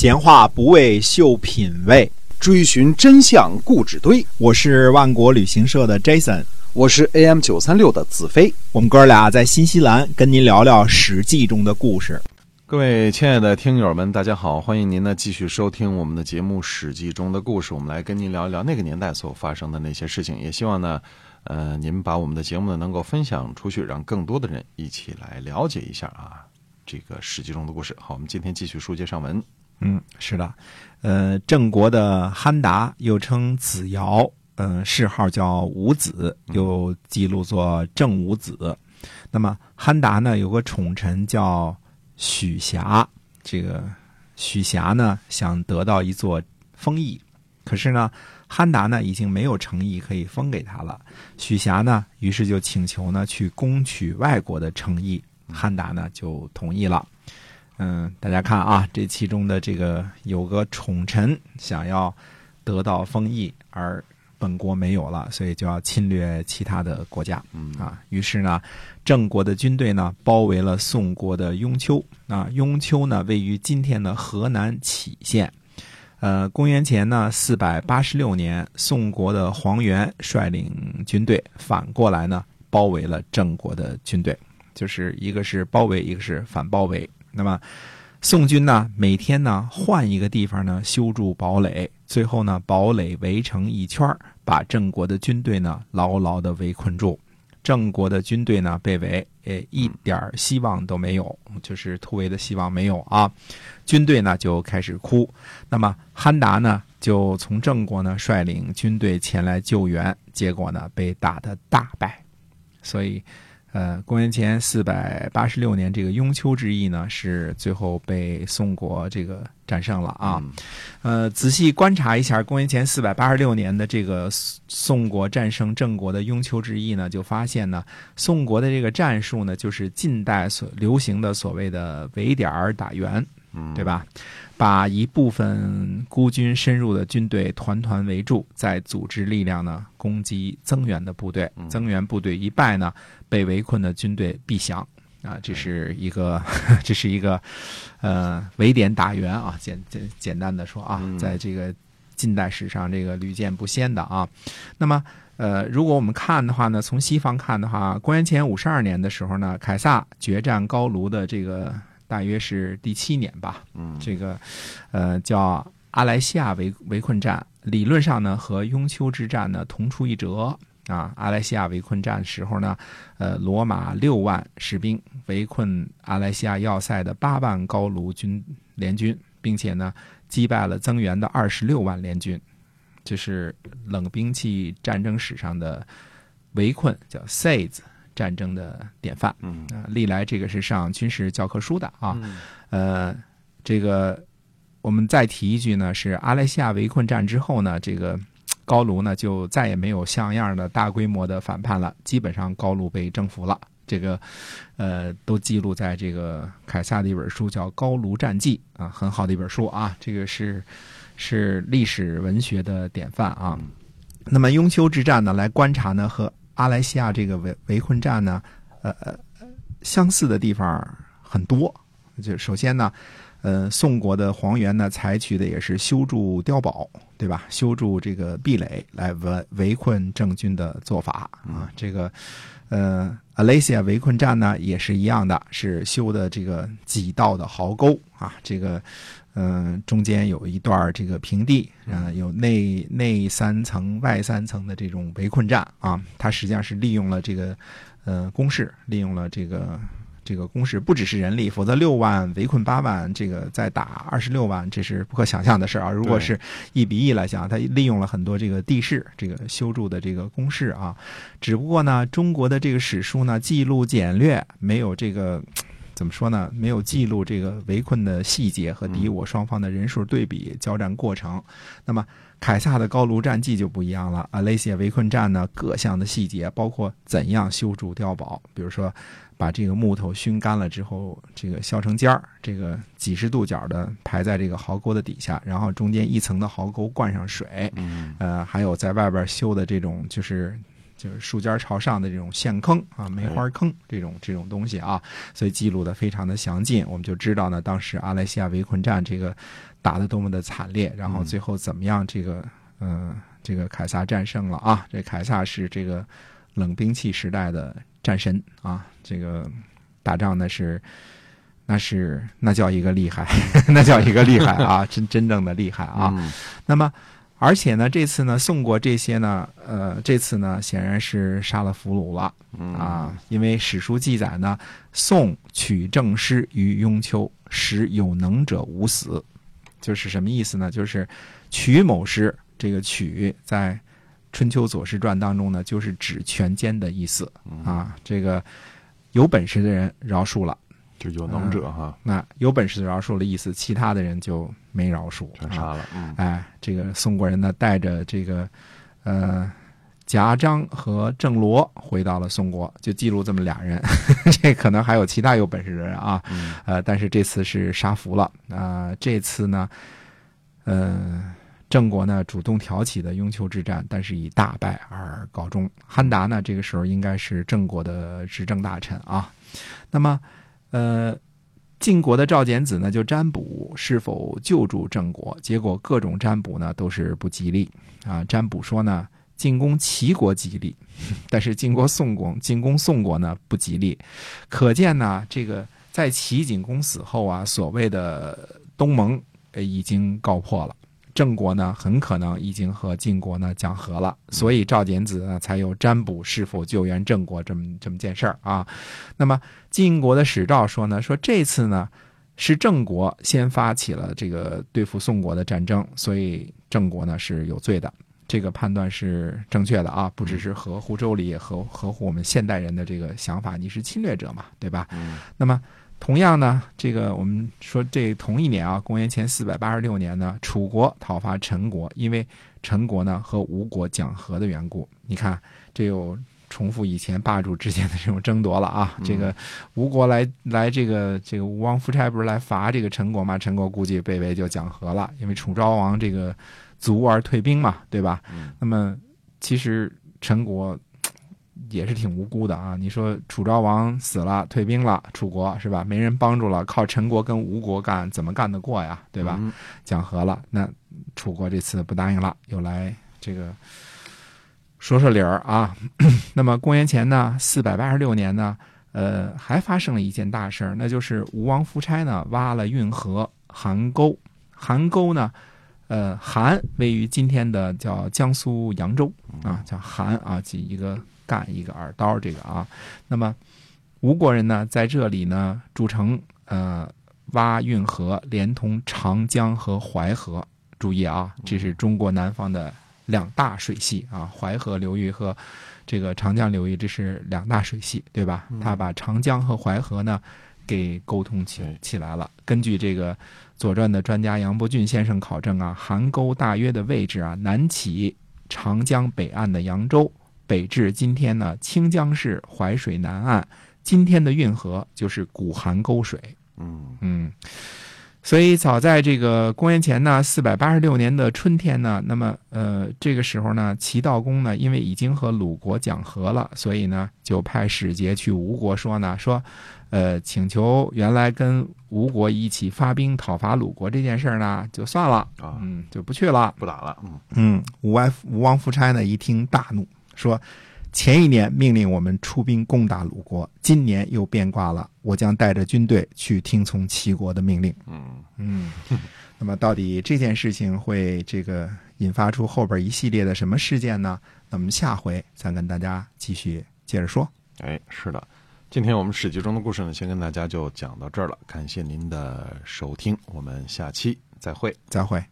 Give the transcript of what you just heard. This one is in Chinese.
闲话不为秀品味，追寻真相固执堆。我是万国旅行社的 Jason，我是 AM 九三六的子飞。我们哥俩在新西兰跟您聊聊《史记》中的故事。各位亲爱的听友们，大家好！欢迎您呢继续收听我们的节目《史记》中的故事。我们来跟您聊一聊那个年代所发生的那些事情，也希望呢，呃，您把我们的节目呢能够分享出去，让更多的人一起来了解一下啊这个《史记》中的故事。好，我们今天继续书接上文。嗯，是的，呃，郑国的憨达又称子尧，嗯，谥号叫伍子，又记录作郑伍子。那么憨达呢，有个宠臣叫。许瑕，这个许瑕呢想得到一座封邑，可是呢憨达呢已经没有诚意可以封给他了。许瑕呢于是就请求呢去攻取外国的诚意，憨达呢就同意了。嗯，大家看啊，这其中的这个有个宠臣想要得到封邑，而。本国没有了，所以就要侵略其他的国家。嗯啊，于是呢，郑国的军队呢包围了宋国的雍丘。啊，雍丘呢位于今天的河南杞县。呃，公元前呢四百八十六年，宋国的黄元率领军队反过来呢包围了郑国的军队，就是一个是包围，一个是反包围。那么。宋军呢，每天呢换一个地方呢修筑堡垒，最后呢堡垒围成一圈把郑国的军队呢牢牢的围困住。郑国的军队呢被围，诶，一点希望都没有，就是突围的希望没有啊。军队呢就开始哭。那么憨达呢就从郑国呢率领军队前来救援，结果呢被打得大败，所以。呃，公元前四百八十六年，这个雍丘之役呢，是最后被宋国这个战胜了啊。呃，仔细观察一下公元前四百八十六年的这个宋国战胜郑国的雍丘之役呢，就发现呢，宋国的这个战术呢，就是近代所流行的所谓的围点打援，对吧？把一部分孤军深入的军队团团围住，再组织力量呢攻击增援的部队。增援部队一败呢，被围困的军队必降。啊，这是一个，这是一个，呃，围点打援啊。简简简单的说啊，在这个近代史上，这个屡见不鲜的啊。那么，呃，如果我们看的话呢，从西方看的话，公元前五十二年的时候呢，凯撒决战高卢的这个。大约是第七年吧，嗯，这个，呃，叫阿莱西亚围围困战，理论上呢和雍丘之战呢同出一辙啊。阿莱西亚围困战时候呢，呃，罗马六万士兵围困阿莱西亚要塞的八万高卢军联军，并且呢击败了增援的二十六万联军，这是冷兵器战争史上的围困，叫 siege。战争的典范，嗯。啊，历来这个是上军事教科书的啊，呃，这个我们再提一句呢，是阿莱西亚围困战之后呢，这个高卢呢就再也没有像样的大规模的反叛了，基本上高卢被征服了，这个呃都记录在这个凯撒的一本书叫《高卢战记》啊，很好的一本书啊，这个是是历史文学的典范啊。那么雍丘之战呢，来观察呢和。阿莱西亚这个围围困战呢，呃呃，相似的地方很多。就首先呢，呃，宋国的黄元呢，采取的也是修筑碉堡，对吧？修筑这个壁垒来围围困郑军的做法啊。这个，呃，阿莱西亚围困战呢，也是一样的，是修的这个几道的壕沟啊。这个。嗯，中间有一段这个平地，啊，有内内三层、外三层的这种围困战啊，它实际上是利用了这个呃攻势，利用了这个这个攻势，不只是人力，否则六万围困八万，这个再打二十六万，这是不可想象的事儿啊。如果是一比一来讲，它利用了很多这个地势，这个修筑的这个攻势啊。只不过呢，中国的这个史书呢记录简略，没有这个。怎么说呢？没有记录这个围困的细节和敌我双方的人数对比、交战过程。那么凯撒的高卢战记就不一样了。啊，雷谢围困战呢，各项的细节，包括怎样修筑碉堡，比如说把这个木头熏干了之后，这个削成尖儿，这个几十度角的排在这个壕沟的底下，然后中间一层的壕沟灌上水。嗯，呃，还有在外边修的这种就是。就是树尖朝上的这种陷坑啊，梅花坑这种这种东西啊，所以记录的非常的详尽。我们就知道呢，当时阿莱西亚围困战这个打的多么的惨烈，然后最后怎么样，这个嗯、这个凯撒战胜了啊。这凯撒是这个冷兵器时代的战神啊，这个打仗呢是。那是那叫一个厉害，那叫一个厉害啊！真真正的厉害啊！嗯那么，而且呢，这次呢，宋国这些呢，呃，这次呢，显然是杀了俘虏了嗯啊，因为史书记载呢，宋取正师于雍丘，使有能者无死，就是什么意思呢？就是取某师，这个取在春秋左氏传当中呢，就是指全歼的意思嗯啊，这个有本事的人饶恕了。就有能者哈，那有本事的饶恕了意思，其他的人就没饶恕啊。全杀了。嗯哎，这个宋国人呢，带着这个呃贾章和郑罗回到了宋国，就记录这么俩人。这可能还有其他有本事的人啊，嗯呃，但是这次是杀俘了啊、这次呢，呃。郑国呢主动挑起的雍丘之战，但是以大败而告终。汉达呢这个时候应该是郑国的执政大臣啊。那么，呃，晋国的赵简子呢就占卜是否救助郑国，结果各种占卜呢都是不吉利啊。占卜说呢进攻齐国吉利，但是进攻宋国进攻宋国呢不吉利，可见呢这个在齐景公死后啊，所谓的东盟已经告破了。郑国呢，很可能已经和晋国呢讲和了，所以赵简子呢才有占卜是否救援郑国这么这么件事儿啊。那么晋国的史赵说呢，说这次呢是郑国先发起了这个对付宋国的战争，所以郑国呢是有罪的。这个判断是正确的啊，不只是合乎周礼，也合合乎我们现代人的这个想法。你是侵略者嘛，对吧？嗯那么同样呢，这个我们说这同一年啊，公元前四百八十六年呢，楚国讨伐陈国，因为陈国呢和吴国讲和的缘故，你看这又重复以前霸主之间的这种争夺了啊。这个吴国来来这个这个吴王夫差不是来伐这个陈国嘛？陈国估计被围就讲和了，因为楚昭王这个卒而退兵嘛，对吧？嗯那么其实陈国也是挺无辜的啊！你说楚昭王死了，退兵了，楚国是吧？没人帮助了，靠陈国跟吴国干，怎么干得过呀？对吧？嗯讲和了，那楚国这次不答应了，又来这个说说理儿啊。那么公元前呢，四百八十六年呢，呃，还发生了一件大事儿，那就是吴王夫差呢挖了运河邗沟，邗沟呢。呃，邗位于今天的叫江苏扬州啊，叫邗啊，即一个干一个耳刀这个啊。那么吴国人呢，在这里呢筑城，呃，挖运河，连通长江和淮河。注意啊，这是中国南方的两大水系啊，淮河流域和这个长江流域，这是两大水系，对吧？他把长江和淮河呢给沟通起起来了。根据这个《左传》的专家杨伯峻先生考证啊，邗沟大约的位置啊，南起长江北岸的扬州，北至今天呢清江市淮水南岸，今天的运河就是古邗沟水。嗯嗯，所以早在这个公元前呢四百八十六年的春天呢，那么呃这个时候呢，齐悼公呢因为已经和鲁国讲和了，所以呢就派使节去吴国说呢说，呃请求原来跟吴国一起发兵讨伐鲁国这件事儿呢就算了，啊，嗯就不去了。不打了。嗯嗯，吴王吴王夫差呢一听大怒，说：“前一年命令我们出兵攻打鲁国，今年又变卦了，我将带着军队去听从齐国的命令。嗯，”嗯，那么到底这件事情会这个引发出后边一系列的什么事件呢？那么下回再跟大家继续接着说。哎，是的。今天我们史记中的故事呢，先跟大家就讲到这儿了，感谢您的收听，我们下期再会。再会。